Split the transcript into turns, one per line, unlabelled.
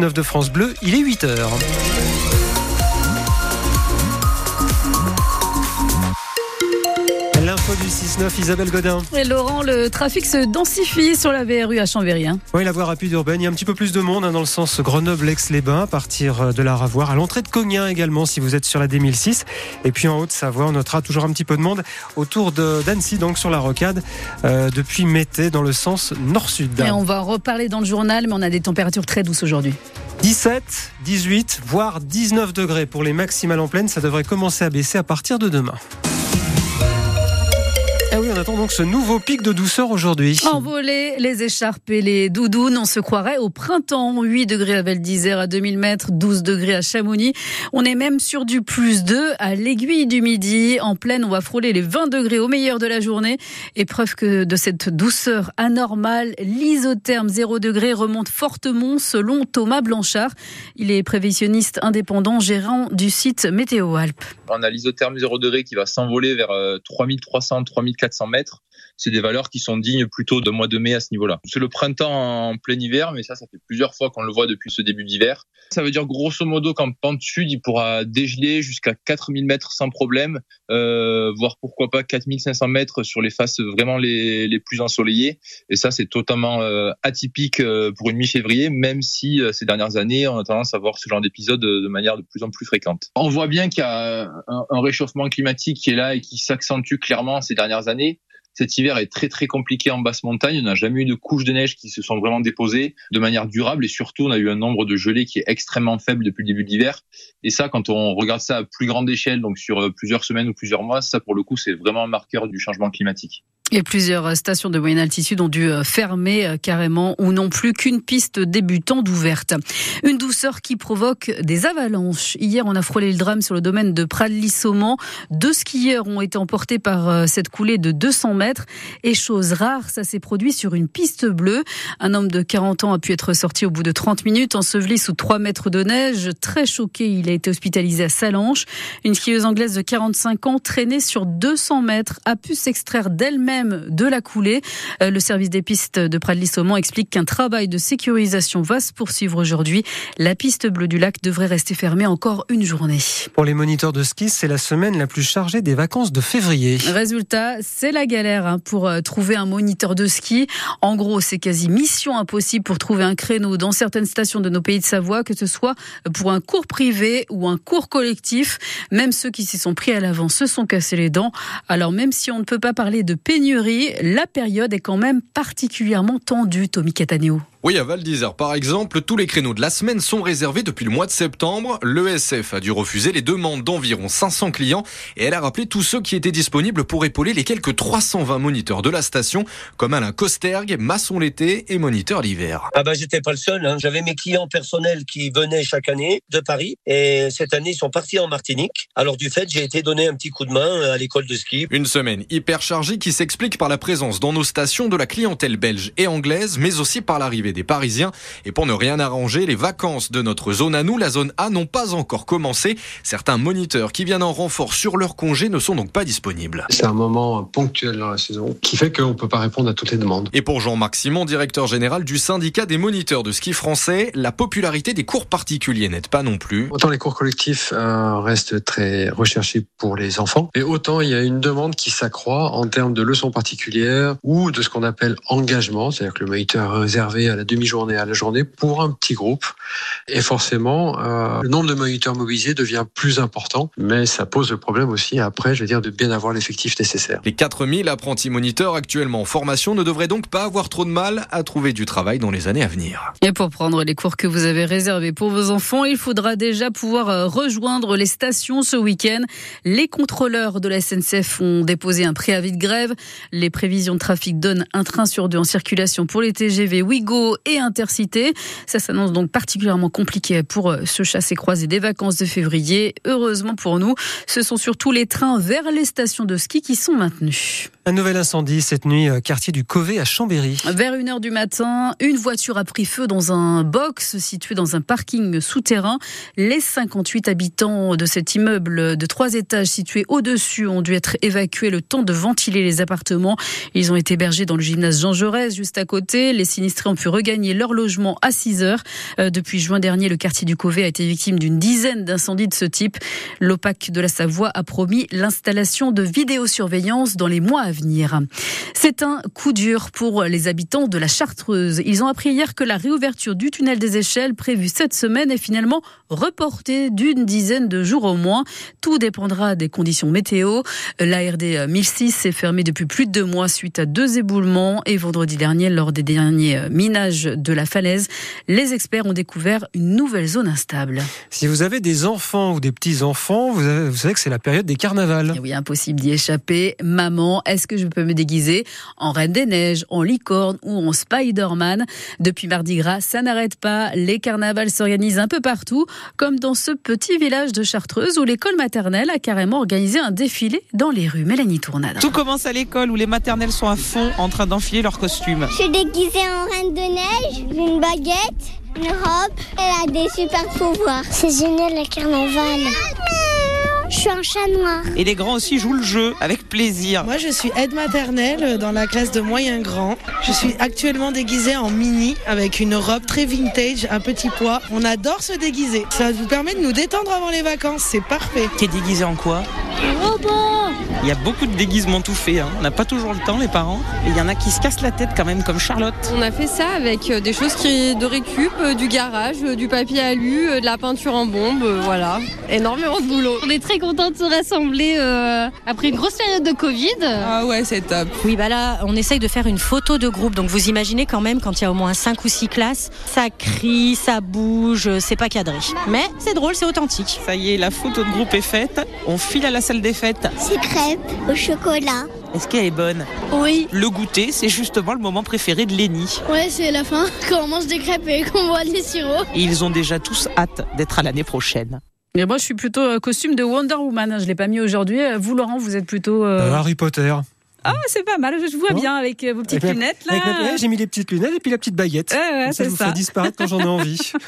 9 de France Bleu, il est 8 du 6-9, Isabelle Godin.
Et Laurent, le trafic se densifie sur la VRU à Chambéry. hein.
Oui, la voie rapide urbaine, il y a un petit peu plus de monde hein, dans le sens Grenoble-Aix-les-Bains, à partir de la Ravoire, à l'entrée de Cognin également si vous êtes sur la D1006. Et puis en Haute-Savoie, on notera toujours un petit peu de monde autour de- d'Annecy, donc sur la rocade, euh, depuis Mété dans le sens nord-sud.
Et on va en reparler dans le journal, mais on a des températures très douces aujourd'hui.
17, 18, voire 19 degrés pour les maximales en pleine. Ça devrait commencer à baisser à partir de demain. Attend donc ce nouveau pic de douceur aujourd'hui.
Envolés, les écharpes et les doudounes, on se croirait au printemps. 8 degrés à Val d'Isère à 2000 mètres, 12 degrés à Chamonix. On est même sur du plus 2 à l'aiguille du midi. En pleine, on va frôler les 20 degrés au meilleur de la journée. Et preuve que de cette douceur anormale, l'isotherme 0 degré remonte fortement selon Thomas Blanchard. Il est prévisionniste indépendant, gérant du site Météo Alpes.
On a l'isotherme 0 degré qui va s'envoler vers euh, 3300, 3400 mètres. C'est des valeurs qui sont dignes plutôt de mois de mai à ce niveau-là. C'est le printemps en plein hiver, mais ça, ça fait plusieurs fois qu'on le voit depuis ce début d'hiver. Ça veut dire grosso modo qu'en pente sud, il pourra dégeler jusqu'à 4000 mètres sans problème, euh, voire pourquoi pas 4500 mètres sur les faces vraiment les, les plus ensoleillées. Et ça, c'est totalement euh, atypique euh, pour une mi-février, même si ces dernières années, on a tendance à voir ce genre d'épisode de, manière de plus en plus fréquente. On voit bien qu'il y a un réchauffement climatique qui est là et qui s'accentue clairement ces dernières années. Cet hiver est très très compliqué en basse montagne. On n'a jamais eu de couches de neige qui se sont vraiment déposées de manière durable et surtout on a eu un nombre de gelées qui est extrêmement faible depuis le début de l'hiver. Et ça, quand on regarde ça à plus grande échelle, donc sur euh, plusieurs semaines ou plusieurs mois, ça pour le coup c'est vraiment un marqueur du changement climatique.
Et plusieurs stations de moyenne altitude ont dû fermer euh, carrément ou non plus qu'une piste débutante ouverte. Une douceur qui provoque des avalanches. Hier, on a frôlé le drame sur le domaine de Pradly-Saumon. Deux skieurs ont été emportés par euh, cette coulée de 200 mètres. Et chose rare, ça s'est produit sur une piste bleue. Un homme de 40 ans a pu être sorti au bout de 30 minutes, enseveli sous 3 mètres de neige. Très choqué, il a été hospitalisé à Salanches. Une skieuse anglaise de 45 ans, traînée sur 200 mètres, a pu s'extraire d'elle-même de la coulée. Euh, Le service des pistes de Pradly-Saumon explique qu'un travail de sécurisation va se poursuivre aujourd'hui. La piste bleue du lac devrait rester fermée encore une journée.
Pour les moniteurs de ski, c'est la semaine la plus chargée des vacances de février.
Résultat, c'est la galère hein, pour euh, trouver un moniteur de ski. En gros, c'est quasi mission impossible pour trouver un créneau dans certaines stations de nos pays de Savoie, que ce soit pour un cours privé ou un cours collectif. Même ceux qui s'y sont pris à l'avant se sont cassés les dents. Alors même si on ne peut pas parler de pénurie, la période est quand même particulièrement tendue, Tommy Cataneo.
Oui, à Val d'Isère, par exemple, tous les créneaux de la semaine sont réservés depuis le mois de septembre. L'ESF a dû refuser les demandes d'environ 500 clients et elle a rappelé tous ceux qui étaient disponibles pour épauler les quelques 320 moniteurs de la station, comme Alain Costergue, maçon l'été et moniteur l'hiver.
Ah bah j'étais pas le seul. hein. J'avais mes clients personnels qui venaient chaque année de Paris et cette année ils sont partis en Martinique. Alors du fait j'ai été donner un petit coup de main à l'école de ski.
Une semaine hyper chargée qui s'explique par la présence dans nos stations de la clientèle belge et anglaise, mais aussi par l'arrivée des Parisiens. Et pour ne rien arranger, les vacances de notre zone à nous, la zone A, n'ont pas encore commencé. Certains moniteurs qui viennent en renfort sur leur congé ne sont donc pas disponibles.
C'est un moment ponctuel dans la saison qui fait qu'on ne peut pas répondre à toutes les demandes.
Et pour Jean-Marc Simon, directeur général du syndicat des moniteurs de ski français, la popularité des cours particuliers n'aide pas non plus.
Autant les cours collectifs euh, restent très recherchés pour les enfants, et autant il y a une demande qui s'accroît en termes de leçons particulières ou de ce qu'on appelle engagement, c'est-à-dire que le moniteur est réservé à la demi-journée, à la journée pour un petit groupe. Et forcément, euh, le nombre de moniteurs mobilisés devient plus important, mais ça pose le problème aussi après, je veux dire, de bien avoir l'effectif nécessaire.
Les 4000 apprentis moniteurs actuellement en formation ne devraient donc pas avoir trop de mal à trouver du travail dans les années à venir.
Et pour prendre les cours que vous avez réservés pour vos enfants, il faudra déjà pouvoir euh, rejoindre les stations ce week-end. Les contrôleurs de la SNCF ont déposé un préavis de grève. Les prévisions de trafic donnent un train sur deux en circulation pour les TGV Ouigo et Intercité. Ça s'annonce donc particulièrement compliqué pour euh, se chasser croiser des vacances de février. Heureusement pour nous, ce sont surtout les trains vers les stations de ski qui sont maintenus.
Un nouvel incendie cette nuit, euh, quartier du Covet à Chambéry.
Vers 1h du matin, une voiture a pris feu dans un box situé dans un parking souterrain. Les 58 habitants de cet immeuble de trois étages situé au-dessus ont dû être évacués le temps de ventiler les appartements. Ils ont été hébergés dans le gymnase Jean Jaurès juste à côté. Les sinistrés ont pu regagner leur logement à 6 heures. Euh, Depuis juin dernier, le quartier du Covet a été victime d'une dizaine d'incendies de ce type. L'OPAC de la Savoie a promis l'installation de vidéosurveillance dans les mois à venir. C'est un coup dur pour les habitants de la Chartreuse. Ils ont appris hier que la réouverture du tunnel des échelles prévue cette semaine est finalement reportée d'une dizaine de jours au moins. Tout dépendra des conditions météo. L'ARD 1006 est fermée depuis plus de deux mois suite à deux éboulements et vendredi dernier, lors des derniers minages de la falaise, les experts ont découvert une nouvelle zone instable.
Si vous avez des enfants ou des petits-enfants, vous, avez- vous savez que c'est la période des carnavals.
Et oui, impossible d'y échapper. Maman, est-ce que je peux me déguiser en Reine des Neiges, en licorne ou en Spider-Man? Depuis Mardi Gras, ça n'arrête pas. Les carnavals s'organisent un peu partout, comme dans ce petit village de Chartreuse où l'école maternelle a carrément organisé un défilé dans les rues. Mélanie Tournade.
Tout commence à l'école où les maternelles sont à fond en train d'enfiler leurs costumes.
Je suis déguisée en reine de neige, une baguette, une robe, elle a des super pouvoirs. C'est génial le carnaval. Je suis un chat noir.
Et les grands aussi jouent le jeu avec plaisir.
Moi, je suis aide maternelle dans la classe de moyen grand. Je suis actuellement déguisée en mini avec une robe très vintage, un petit pois. On adore se déguiser. Ça vous permet de nous détendre avant les vacances. C'est parfait.
T'es déguisé en quoi? Il y a beaucoup de déguisements tout faits. hein. On n'a pas toujours le temps, les parents. Et il y en a qui se cassent la tête quand même, comme Charlotte.
On a fait ça avec euh, des choses qui de récup, euh, du garage, euh, du papier alu, de la peinture en bombe, voilà. Énormément de boulot.
On est très contents de se rassembler euh, après une grosse période de Covid.
Ah ouais, c'est top.
Oui, bah là, on essaye de faire une photo de groupe. Donc vous imaginez quand même, quand il y a au moins 5 ou 6 classes, ça crie, ça bouge, c'est pas cadré. Mais c'est drôle, c'est authentique.
Ça y est, la photo de groupe est faite. On file à la salle des fêtes.
C'est au chocolat.
Est-ce qu'elle est bonne?
Oui.
Le goûter, c'est justement le moment préféré de Lenny.
Ouais, c'est la fin, quand on mange des crêpes et qu'on boit des sirops.
Et ils ont déjà tous hâte d'être à l'année prochaine.
Et moi, je suis plutôt euh, costume de Wonder Woman. Je l'ai pas mis aujourd'hui. Euh, Vous, Laurent, vous êtes plutôt. euh,
Euh, Harry Potter.
Ah, c'est pas mal. Je vois
Oh.
bien avec vos petites
Avec
lunettes là.
ouais, J'ai mis les petites lunettes et puis la petite baguette.
Ouais,
ça, je vous
ça.
disparaître quand j'en ai envie.